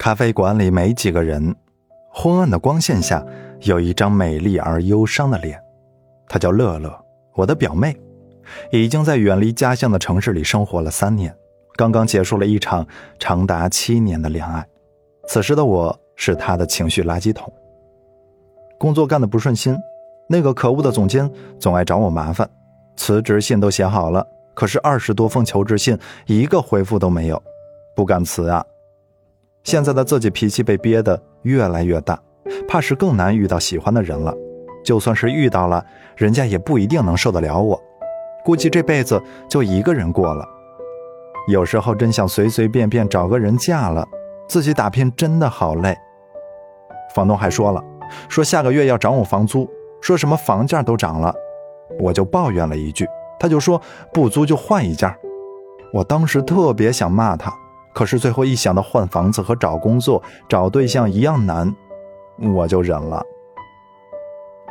咖啡馆里没几个人，昏暗的光线下有一张美丽而忧伤的脸，她叫乐乐，我的表妹，已经在远离家乡的城市里生活了三年，刚刚结束了一场长达七年的恋爱。此时的我是她的情绪垃圾桶。工作干得不顺心，那个可恶的总监总爱找我麻烦，辞职信都写好了，可是二十多封求职信一个回复都没有，不敢辞啊。现在的自己脾气被憋得越来越大，怕是更难遇到喜欢的人了。就算是遇到了，人家也不一定能受得了我，估计这辈子就一个人过了。有时候真想随随便便找个人嫁了，自己打拼真的好累。房东还说了，说下个月要涨我房租，说什么房价都涨了，我就抱怨了一句，他就说不租就换一家。我当时特别想骂他。可是最后一想到换房子和找工作、找对象一样难，我就忍了。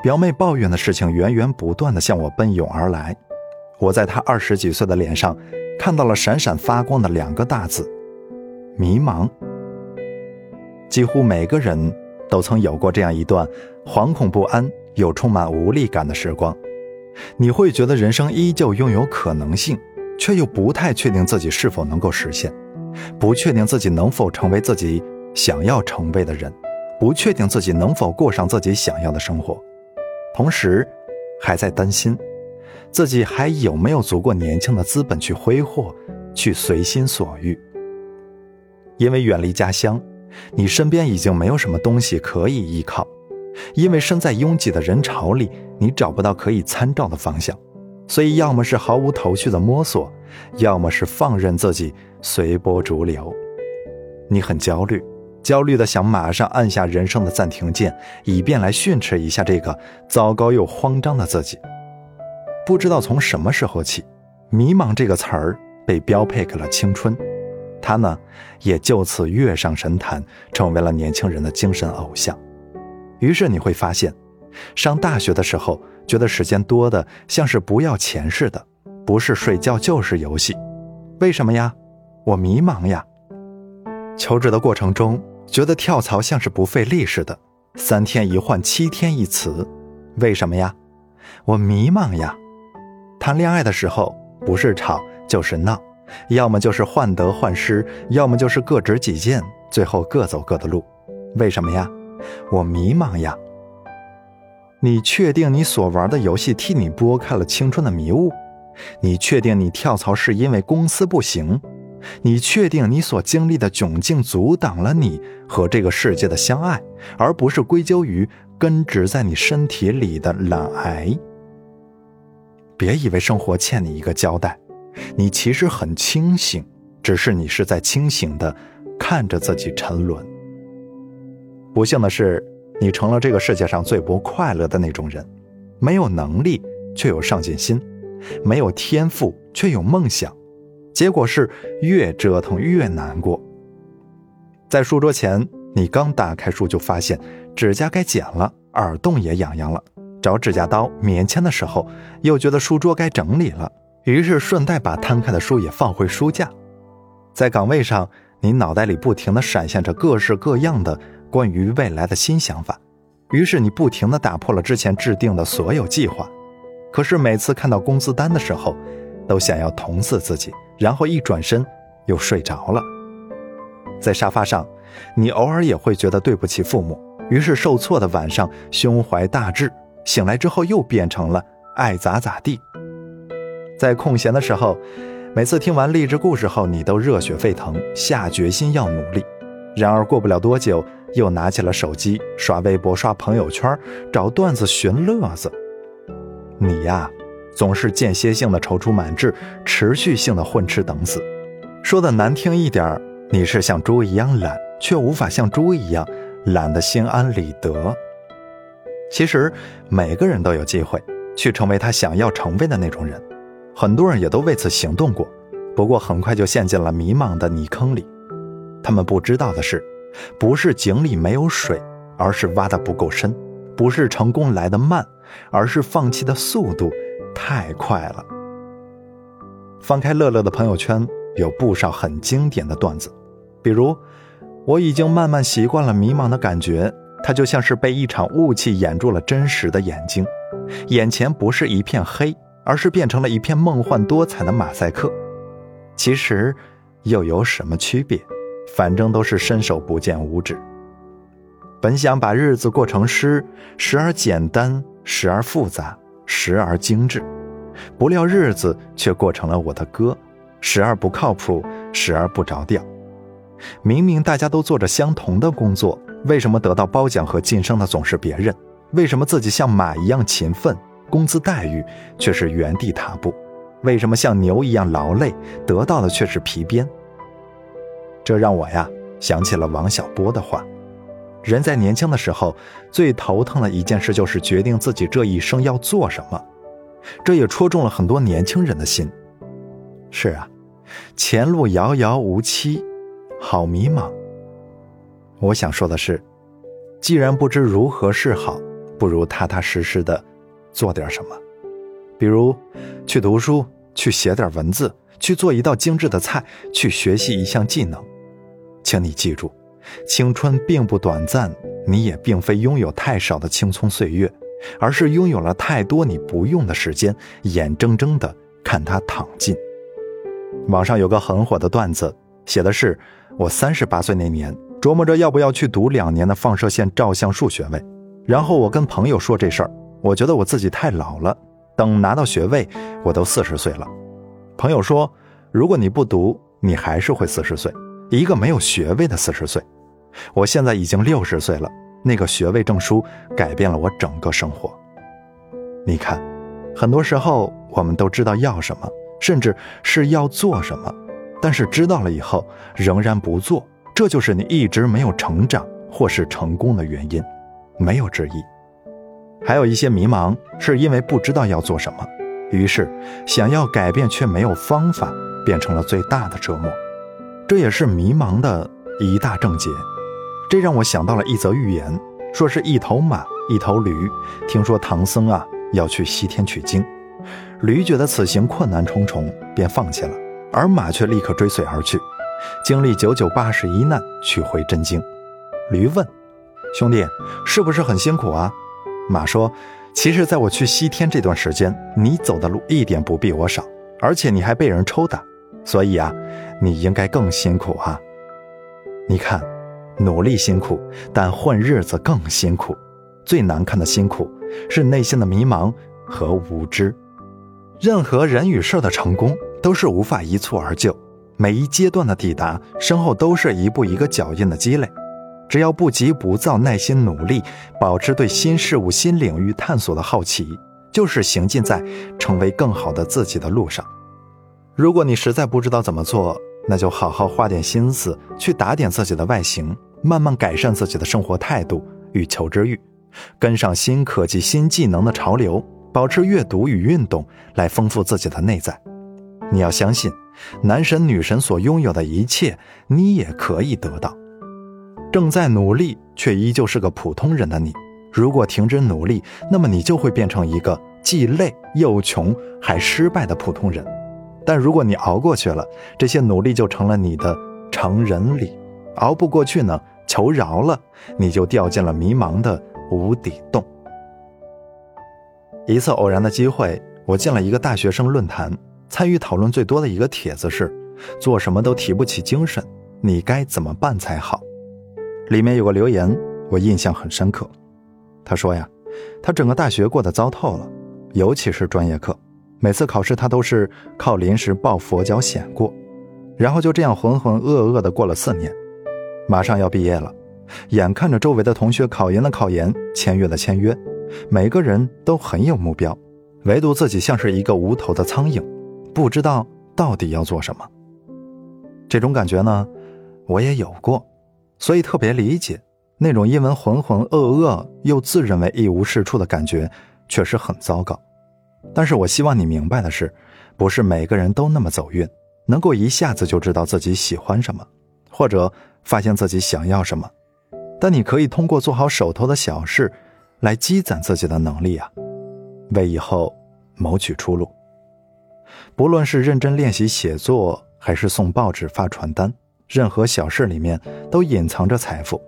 表妹抱怨的事情源源不断的向我奔涌而来，我在她二十几岁的脸上看到了闪闪发光的两个大字：迷茫。几乎每个人都曾有过这样一段惶恐不安又充满无力感的时光，你会觉得人生依旧拥有可能性，却又不太确定自己是否能够实现。不确定自己能否成为自己想要成为的人，不确定自己能否过上自己想要的生活，同时还在担心自己还有没有足够年轻的资本去挥霍，去随心所欲。因为远离家乡，你身边已经没有什么东西可以依靠；因为身在拥挤的人潮里，你找不到可以参照的方向。所以，要么是毫无头绪的摸索，要么是放任自己随波逐流。你很焦虑，焦虑的想马上按下人生的暂停键，以便来训斥一下这个糟糕又慌张的自己。不知道从什么时候起，“迷茫”这个词儿被标配给了青春，它呢，也就此跃上神坛，成为了年轻人的精神偶像。于是你会发现，上大学的时候。觉得时间多的像是不要钱似的，不是睡觉就是游戏，为什么呀？我迷茫呀。求职的过程中，觉得跳槽像是不费力似的，三天一换，七天一辞，为什么呀？我迷茫呀。谈恋爱的时候，不是吵就是闹，要么就是患得患失，要么就是各执己见，最后各走各的路，为什么呀？我迷茫呀。你确定你所玩的游戏替你拨开了青春的迷雾？你确定你跳槽是因为公司不行？你确定你所经历的窘境阻挡了你和这个世界的相爱，而不是归咎于根植在你身体里的懒癌？别以为生活欠你一个交代，你其实很清醒，只是你是在清醒的看着自己沉沦。不幸的是。你成了这个世界上最不快乐的那种人，没有能力却有上进心，没有天赋却有梦想，结果是越折腾越难过。在书桌前，你刚打开书就发现指甲该剪了，耳洞也痒痒了。找指甲刀、棉签的时候，又觉得书桌该整理了，于是顺带把摊开的书也放回书架。在岗位上，你脑袋里不停地闪现着各式各样的。关于未来的新想法，于是你不停地打破了之前制定的所有计划。可是每次看到工资单的时候，都想要捅死自己，然后一转身又睡着了。在沙发上，你偶尔也会觉得对不起父母，于是受挫的晚上胸怀大志，醒来之后又变成了爱咋咋地。在空闲的时候，每次听完励志故事后，你都热血沸腾，下决心要努力。然而过不了多久。又拿起了手机，刷微博、刷朋友圈，找段子寻乐子。你呀，总是间歇性的踌躇满志，持续性的混吃等死。说的难听一点，你是像猪一样懒，却无法像猪一样懒得心安理得。其实每个人都有机会去成为他想要成为的那种人，很多人也都为此行动过，不过很快就陷进了迷茫的泥坑里。他们不知道的是。不是井里没有水，而是挖的不够深；不是成功来得慢，而是放弃的速度太快了。翻开乐乐的朋友圈，有不少很经典的段子，比如：“我已经慢慢习惯了迷茫的感觉，它就像是被一场雾气掩住了真实的眼睛，眼前不是一片黑，而是变成了一片梦幻多彩的马赛克。其实，又有什么区别？反正都是伸手不见五指。本想把日子过成诗，时而简单，时而复杂，时而精致，不料日子却过成了我的歌，时而不靠谱，时而不着调。明明大家都做着相同的工作，为什么得到褒奖和晋升的总是别人？为什么自己像马一样勤奋，工资待遇却是原地踏步？为什么像牛一样劳累，得到的却是皮鞭？这让我呀想起了王小波的话。人在年轻的时候，最头疼的一件事就是决定自己这一生要做什么。这也戳中了很多年轻人的心。是啊，前路遥遥无期，好迷茫。我想说的是，既然不知如何是好，不如踏踏实实的做点什么。比如，去读书，去写点文字，去做一道精致的菜，去学习一项技能。请你记住。青春并不短暂，你也并非拥有太少的青葱岁月，而是拥有了太多你不用的时间，眼睁睁的看它淌尽。网上有个很火的段子，写的是我三十八岁那年，琢磨着要不要去读两年的放射线照相术学位，然后我跟朋友说这事儿，我觉得我自己太老了，等拿到学位，我都四十岁了。朋友说，如果你不读，你还是会四十岁。一个没有学位的四十岁，我现在已经六十岁了。那个学位证书改变了我整个生活。你看，很多时候我们都知道要什么，甚至是要做什么，但是知道了以后仍然不做，这就是你一直没有成长或是成功的原因，没有之一。还有一些迷茫，是因为不知道要做什么，于是想要改变却没有方法，变成了最大的折磨。这也是迷茫的一大症结，这让我想到了一则寓言，说是一头马，一头驴，听说唐僧啊要去西天取经，驴觉得此行困难重重，便放弃了，而马却立刻追随而去，经历九九八十一难，取回真经。驴问：“兄弟，是不是很辛苦啊？”马说：“其实，在我去西天这段时间，你走的路一点不比我少，而且你还被人抽打。”所以啊，你应该更辛苦啊！你看，努力辛苦，但混日子更辛苦。最难看的辛苦是内心的迷茫和无知。任何人与事的成功都是无法一蹴而就，每一阶段的抵达身后都是一步一个脚印的积累。只要不急不躁，耐心努力，保持对新事物、新领域探索的好奇，就是行进在成为更好的自己的路上。如果你实在不知道怎么做，那就好好花点心思去打点自己的外形，慢慢改善自己的生活态度与求知欲，跟上新科技、新技能的潮流，保持阅读与运动来丰富自己的内在。你要相信，男神女神所拥有的一切，你也可以得到。正在努力却依旧是个普通人的你，如果停止努力，那么你就会变成一个既累又穷还失败的普通人。但如果你熬过去了，这些努力就成了你的成人礼；熬不过去呢，求饶了，你就掉进了迷茫的无底洞。一次偶然的机会，我进了一个大学生论坛，参与讨论最多的一个帖子是：做什么都提不起精神，你该怎么办才好？里面有个留言，我印象很深刻。他说呀，他整个大学过得糟透了，尤其是专业课。每次考试，他都是靠临时抱佛脚险过，然后就这样浑浑噩噩的过了四年。马上要毕业了，眼看着周围的同学考研的考研，签约的签约，每个人都很有目标，唯独自己像是一个无头的苍蝇，不知道到底要做什么。这种感觉呢，我也有过，所以特别理解那种因为浑浑噩噩又自认为一无是处的感觉，确实很糟糕。但是我希望你明白的是，不是每个人都那么走运，能够一下子就知道自己喜欢什么，或者发现自己想要什么。但你可以通过做好手头的小事，来积攒自己的能力啊，为以后谋取出路。不论是认真练习写作，还是送报纸、发传单，任何小事里面都隐藏着财富。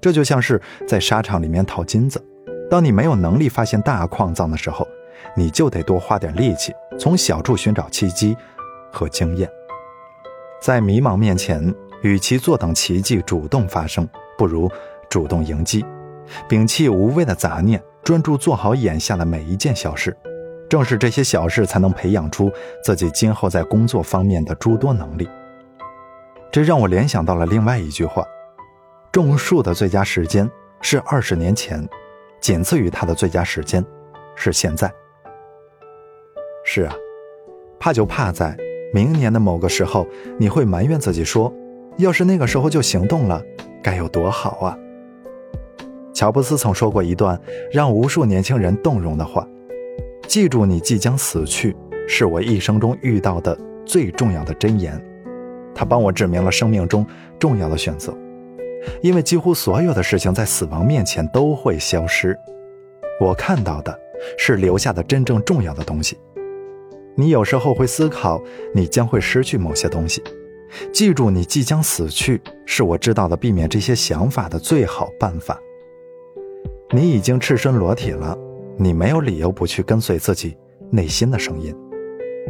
这就像是在沙场里面淘金子，当你没有能力发现大矿藏的时候，你就得多花点力气，从小处寻找契机和经验。在迷茫面前，与其坐等奇迹主动发生，不如主动迎击，摒弃无谓的杂念，专注做好眼下的每一件小事。正是这些小事，才能培养出自己今后在工作方面的诸多能力。这让我联想到了另外一句话：种树的最佳时间是二十年前，仅次于它的最佳时间是现在。是啊，怕就怕在明年的某个时候，你会埋怨自己说：“要是那个时候就行动了，该有多好啊！”乔布斯曾说过一段让无数年轻人动容的话。记住，你即将死去，是我一生中遇到的最重要的箴言。它帮我指明了生命中重要的选择，因为几乎所有的事情在死亡面前都会消失。我看到的是留下的真正重要的东西。你有时候会思考，你将会失去某些东西。记住，你即将死去，是我知道的避免这些想法的最好办法。你已经赤身裸体了。你没有理由不去跟随自己内心的声音。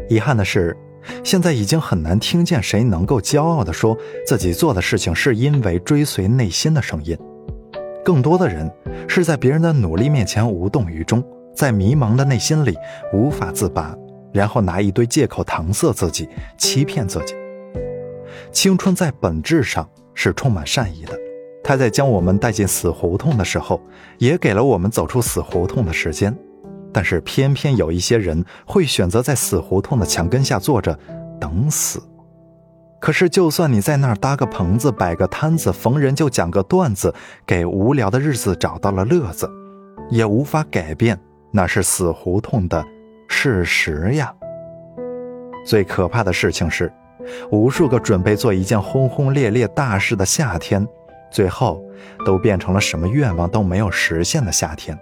遗憾的是，现在已经很难听见谁能够骄傲地说自己做的事情是因为追随内心的声音。更多的人是在别人的努力面前无动于衷，在迷茫的内心里无法自拔，然后拿一堆借口搪塞自己，欺骗自己。青春在本质上是充满善意的。它在将我们带进死胡同的时候，也给了我们走出死胡同的时间，但是偏偏有一些人会选择在死胡同的墙根下坐着等死。可是，就算你在那儿搭个棚子、摆个摊子，逢人就讲个段子，给无聊的日子找到了乐子，也无法改变那是死胡同的事实呀。最可怕的事情是，无数个准备做一件轰轰烈烈大事的夏天。最后，都变成了什么愿望都没有实现的夏天。